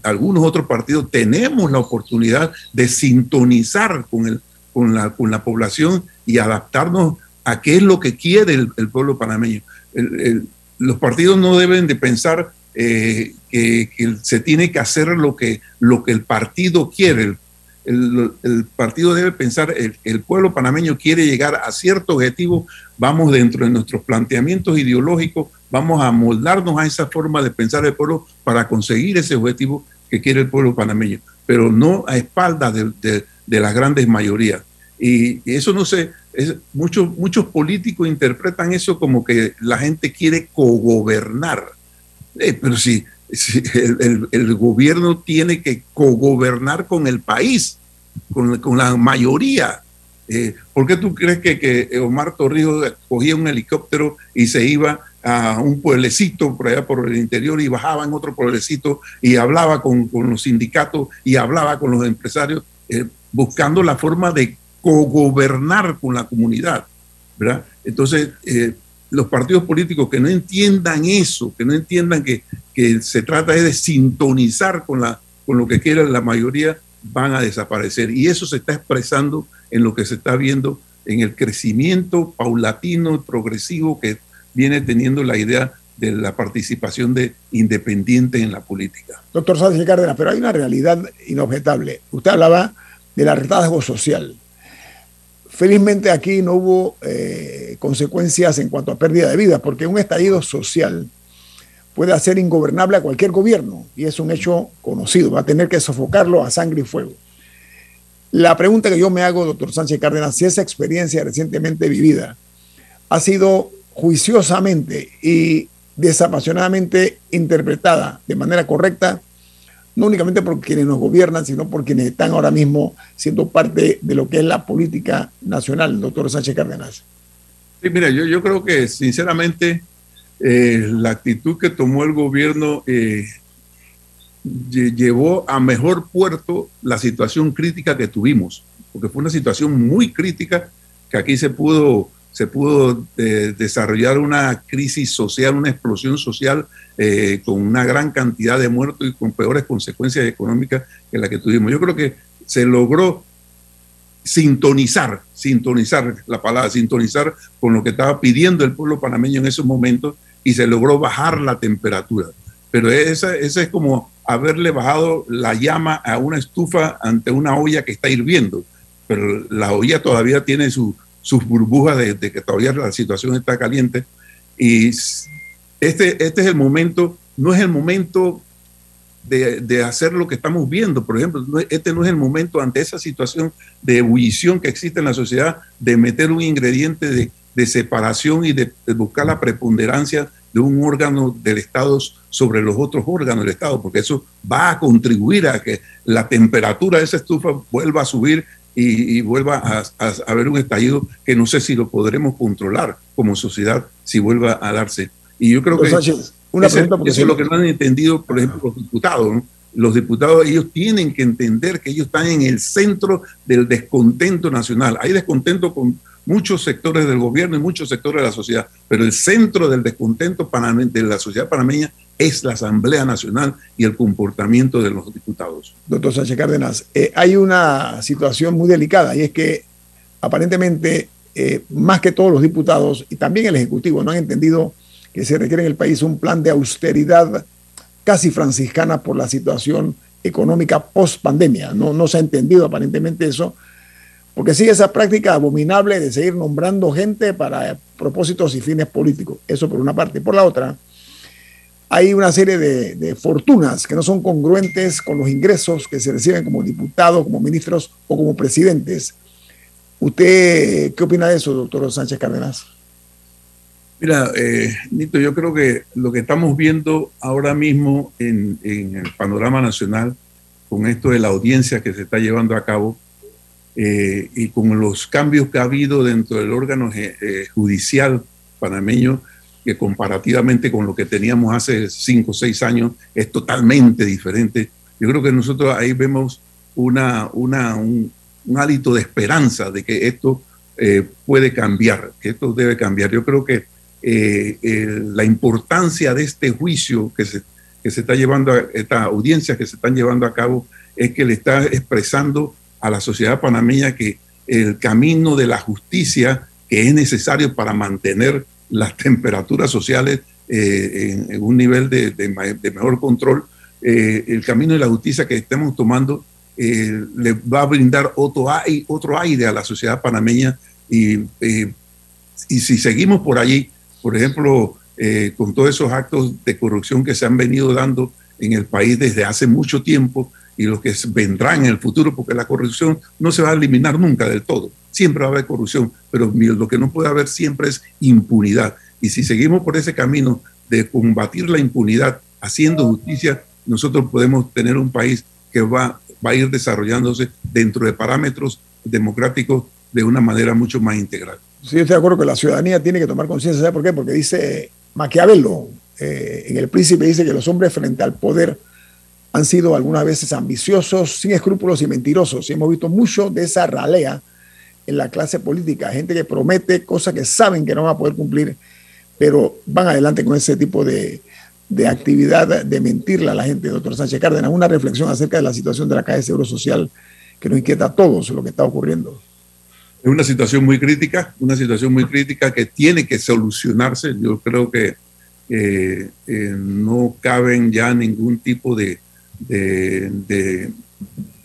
algunos otros partidos tenemos la oportunidad de sintonizar con, el, con, la, con la población y adaptarnos a qué es lo que quiere el, pueblo panameño. los partidos no deben de pensar eh, que, que, se tiene que hacer lo que, lo que el partido quiere el, partido debe pensar, el, el, pueblo panameño quiere llegar a cierto objetivo, vamos dentro de nuestros planteamientos ideológicos, vamos a moldarnos a esa forma de pensar el pueblo para conseguir ese objetivo que quiere el pueblo panameño, pero no a espaldas de, de, las grandes mayorías. Y, eso no sé, muchos, muchos políticos interpretan eso como que la gente quiere cogobernar. Eh, pero si el, gobierno tiene que cogobernar con el país, con, con la mayoría. Eh, ¿Por qué tú crees que, que, Omar Torrijos cogía un helicóptero y se iba a un pueblecito por allá por el interior y bajaba en otro pueblecito y hablaba con, con los sindicatos y hablaba con los empresarios, eh, buscando la forma de cogobernar con la comunidad? ¿verdad? Entonces, eh, los partidos políticos que no entiendan eso, que no entiendan que, que se trata de sintonizar con, la, con lo que quiera la mayoría, van a desaparecer. Y eso se está expresando en lo que se está viendo en el crecimiento paulatino y progresivo que viene teniendo la idea de la participación de independiente en la política. Doctor Sánchez Cárdenas, pero hay una realidad inobjetable. Usted hablaba del hartazgo social. Felizmente aquí no hubo eh, consecuencias en cuanto a pérdida de vida, porque un estallido social puede hacer ingobernable a cualquier gobierno, y es un hecho conocido, va a tener que sofocarlo a sangre y fuego. La pregunta que yo me hago, doctor Sánchez Cárdenas, si esa experiencia recientemente vivida ha sido juiciosamente y desapasionadamente interpretada de manera correcta no únicamente por quienes nos gobiernan, sino por quienes están ahora mismo siendo parte de lo que es la política nacional, doctor Sánchez Cárdenas. Sí, mira, yo, yo creo que sinceramente eh, la actitud que tomó el gobierno eh, llevó a mejor puerto la situación crítica que tuvimos, porque fue una situación muy crítica que aquí se pudo se pudo eh, desarrollar una crisis social, una explosión social con una gran cantidad de muertos y con peores consecuencias económicas que la que tuvimos. Yo creo que se logró sintonizar, sintonizar la palabra, sintonizar con lo que estaba pidiendo el pueblo panameño en esos momentos y se logró bajar la temperatura. Pero esa, esa es como haberle bajado la llama a una estufa ante una olla que está hirviendo, pero la olla todavía tiene su, sus burbujas de, que todavía la situación está caliente. Y este, este es el momento, no es el momento de, de, hacer lo que estamos viendo. Por ejemplo, este no es el momento ante esa situación de ebullición que existe en la sociedad de meter un ingrediente de, de separación y de, buscar la preponderancia de un órgano del Estado sobre los otros órganos del Estado, porque eso va a contribuir a que la temperatura de esa estufa vuelva a subir y, vuelva a, haber un estallido que no sé si lo podremos controlar como sociedad si vuelva a darse. Y yo creo que una eso es lo que no han entendido, por ejemplo, los diputados. Los diputados, ellos tienen que entender que ellos están en el centro del descontento nacional. Hay descontento con muchos sectores del gobierno y muchos sectores de la sociedad, pero el centro del descontento de la sociedad panameña es la Asamblea Nacional y el comportamiento de los diputados. Doctor Sánchez Cárdenas, eh, hay una situación muy delicada y es que aparentemente eh, más que todos los diputados y también el Ejecutivo no han entendido que se requiere en el país un plan de austeridad casi franciscana por la situación económica post pandemia. No, no se ha entendido aparentemente eso, porque sigue esa práctica abominable de seguir nombrando gente para propósitos y fines políticos. Eso por una parte. Por la otra, hay una serie de, fortunas que no son congruentes con los ingresos que se reciben como diputados, como ministros o como presidentes. ¿Usted qué opina de eso, doctor Sánchez Cárdenas? Mira, eh, Nito, yo creo que lo que estamos viendo ahora mismo en, el panorama nacional, con esto de la audiencia que se está llevando a cabo eh, y con los cambios que ha habido dentro del órgano eh, judicial panameño, que comparativamente con lo que teníamos hace cinco o seis años es totalmente diferente. Yo creo que nosotros ahí vemos una, una, un, un hálito de esperanza de que esto eh, puede cambiar, que esto debe cambiar. Yo creo que eh, eh, la importancia de este juicio que se, que se está llevando, a, esta audiencia que se están llevando a cabo, es que le está expresando a la sociedad panameña que el camino de la justicia que es necesario para mantener las temperaturas sociales eh, en, un nivel de, de, mejor control, eh, el camino de la justicia que estemos tomando eh, le va a brindar otro, otro aire a la sociedad panameña y, y si seguimos por allí, por ejemplo, con todos esos actos de corrupción que se han venido dando en el país desde hace mucho tiempo y los que vendrán en el futuro, porque la corrupción no se va a eliminar nunca del todo. Siempre va a haber corrupción, pero lo que no puede haber siempre es impunidad. Y si seguimos por ese camino de combatir la impunidad haciendo justicia, nosotros podemos tener un país que va, va a ir desarrollándose dentro de parámetros democráticos de una manera mucho más integral. Sí, estoy de acuerdo que la ciudadanía tiene que tomar conciencia. ¿Sabe por qué? Porque dice Maquiavelo, eh, en El Príncipe dice que los hombres frente al poder han sido algunas veces ambiciosos, sin escrúpulos y mentirosos. Y hemos visto mucho de esa ralea en la clase política, gente que promete cosas que saben que no van a poder cumplir, pero van adelante con ese tipo de, de actividad de mentirle a la gente, doctor Sánchez Cárdenas. Una reflexión acerca de la situación de la Caja de Seguro Social que nos inquieta a todos lo que está ocurriendo. Es una situación muy crítica, una situación muy crítica que tiene que solucionarse. Yo creo que eh, eh, no caben ya ningún tipo de, de, de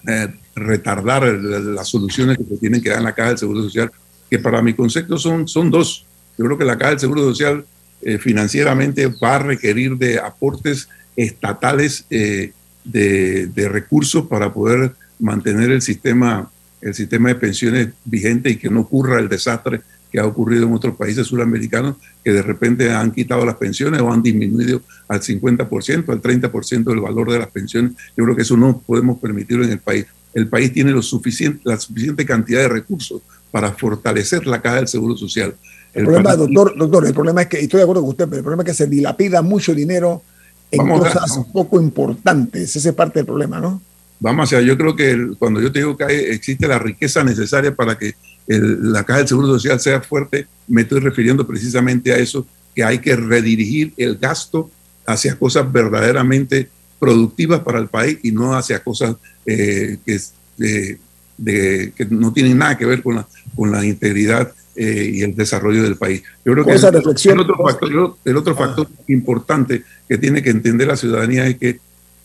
eh, retardar las soluciones que se tienen que dar en la Caja del Seguro Social, que para mi concepto son, son dos. Yo creo que la Caja del Seguro Social eh, financieramente va a requerir de aportes estatales eh, de, de, recursos para poder mantener el sistema, el sistema de pensiones vigente y que no ocurra el desastre que ha ocurrido en otros países suramericanos que de repente han quitado las pensiones o han disminuido al 50%, al 30% del valor de las pensiones. Yo creo que eso no podemos permitirlo en el país. El país tiene lo suficiente, la suficiente cantidad de recursos para fortalecer la caja del Seguro Social. El, el problema, doctor, doctor, el problema es que, y estoy de acuerdo con usted, pero el problema es que se dilapida mucho dinero en cosas a, poco importantes. Ese es parte del problema, ¿no? Vamos a yo creo que el, cuando yo te digo que hay, existe la riqueza necesaria para que el, la caja del Seguro Social sea fuerte, me estoy refiriendo precisamente a eso, que hay que redirigir el gasto hacia cosas verdaderamente productivas para el país y no hacia cosas eh, que, de, que, no tienen nada que ver con la, con la integridad eh, y el desarrollo del país. Yo creo que el, el, otro factor, el otro factor ah. importante que tiene que entender la ciudadanía es que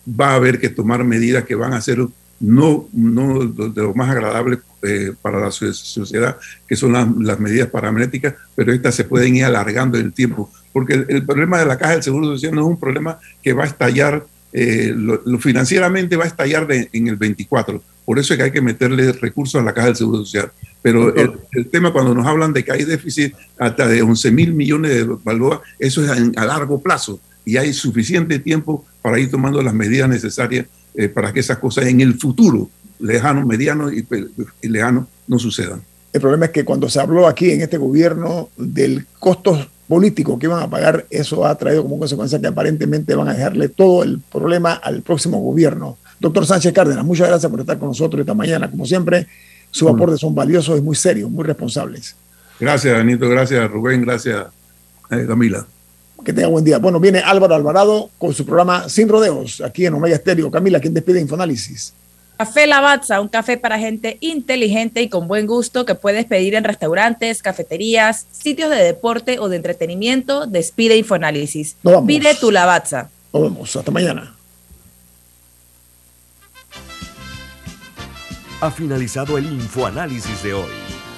va a haber que tomar medidas que van a ser no, no de lo más agradable eh, para la sociedad, que son las, las, medidas paramétricas, pero estas se pueden ir alargando el tiempo, porque el, el, problema de la caja del Seguro Social no es un problema que va a estallar, eh, lo, lo, financieramente va a estallar de, en el 24, por eso es que hay que meterle recursos a la caja del Seguro Social. Pero el, el, tema cuando nos hablan de que hay déficit hasta de 11 mil millones de balboas, eso es a, a largo plazo. Y hay suficiente tiempo para ir tomando las medidas necesarias eh, para que esas cosas en el futuro, lejano, mediano y, y, lejano, no sucedan. El problema es que cuando se habló aquí en este gobierno del costo político que iban a pagar, eso ha traído como consecuencia que aparentemente van a dejarle todo el problema al próximo gobierno. Doctor Sánchez Cárdenas, muchas gracias por estar con nosotros esta mañana. Como siempre, sus mm. aportes son valiosos y muy serios, muy responsables. Gracias, Anito. Gracias, Rubén. Gracias, eh, Camila. Que tenga buen día. Bueno, viene Álvaro Alvarado con su programa Sin Rodeos, aquí en Omega Estéreo. Camila, ¿quién despide Infoanálisis? Café Lavazza, un café para gente inteligente y con buen gusto que puedes pedir en restaurantes, cafeterías, sitios de deporte o de entretenimiento. Despide Infoanálisis. Pide tu Lavazza. Nos vemos. Hasta mañana. Ha finalizado el infoanálisis de hoy.